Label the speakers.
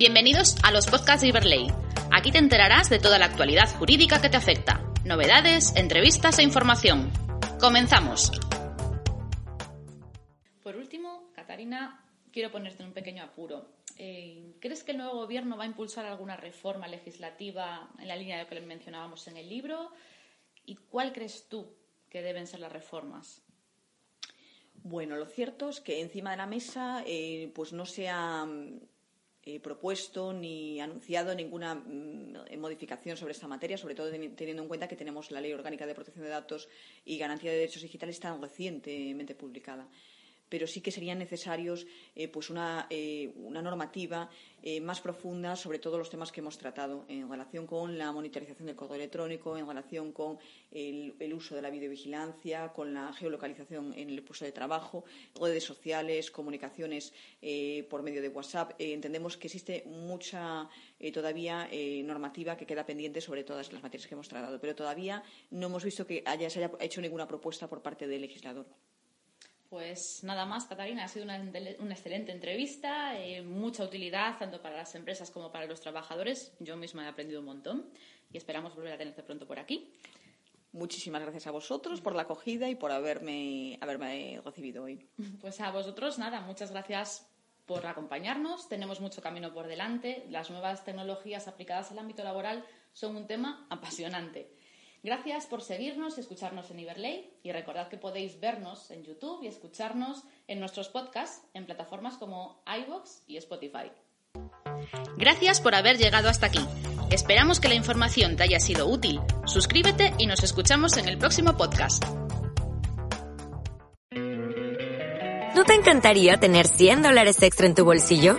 Speaker 1: Bienvenidos a los podcasts de Iberley. Aquí te enterarás de toda la actualidad jurídica que te afecta, novedades, entrevistas e información. Comenzamos. Por último, Catarina, quiero ponerte en un pequeño apuro. Eh, ¿Crees que el nuevo gobierno va a impulsar alguna reforma legislativa en la línea de lo que mencionábamos en el libro? ¿Y cuál crees tú que deben ser las reformas?
Speaker 2: Bueno, lo cierto es que encima de la mesa eh, pues no se ha eh, propuesto ni anunciado ninguna mm, modificación sobre esta materia, sobre todo teniendo en cuenta que tenemos la Ley Orgánica de Protección de Datos y Garantía de Derechos Digitales tan recientemente publicada pero sí que serían necesarios eh, pues una, eh, normativa eh, más profunda sobre todos los temas que hemos tratado en relación con la monitorización del correo electrónico, en relación con el, uso de la videovigilancia, con la geolocalización en el puesto de trabajo, redes sociales, comunicaciones por medio de WhatsApp. entendemos que existe mucha todavía normativa que queda pendiente sobre todas las materias que hemos tratado, pero todavía no hemos visto que haya, se haya hecho ninguna propuesta por parte del legislador.
Speaker 1: Pues nada más, Catarina, ha sido una, excelente entrevista, eh, mucha utilidad tanto para las empresas como para los trabajadores. Yo misma he aprendido un montón y esperamos volver a tenerte pronto por aquí.
Speaker 2: Muchísimas gracias a vosotros por la acogida y por haberme, haberme recibido hoy.
Speaker 1: Pues a vosotros, nada, muchas gracias por acompañarnos. Tenemos mucho camino por delante. Las nuevas tecnologías aplicadas al ámbito laboral son un tema apasionante. Gracias por seguirnos y escucharnos en Iberley y recordad que podéis vernos en YouTube y escucharnos en nuestros podcasts en plataformas como iVoox y Spotify. Gracias por haber llegado hasta aquí. Esperamos que la información te haya sido útil. Suscríbete y nos escuchamos en el próximo podcast.
Speaker 3: ¿No te encantaría tener 100 dólares extra en tu bolsillo?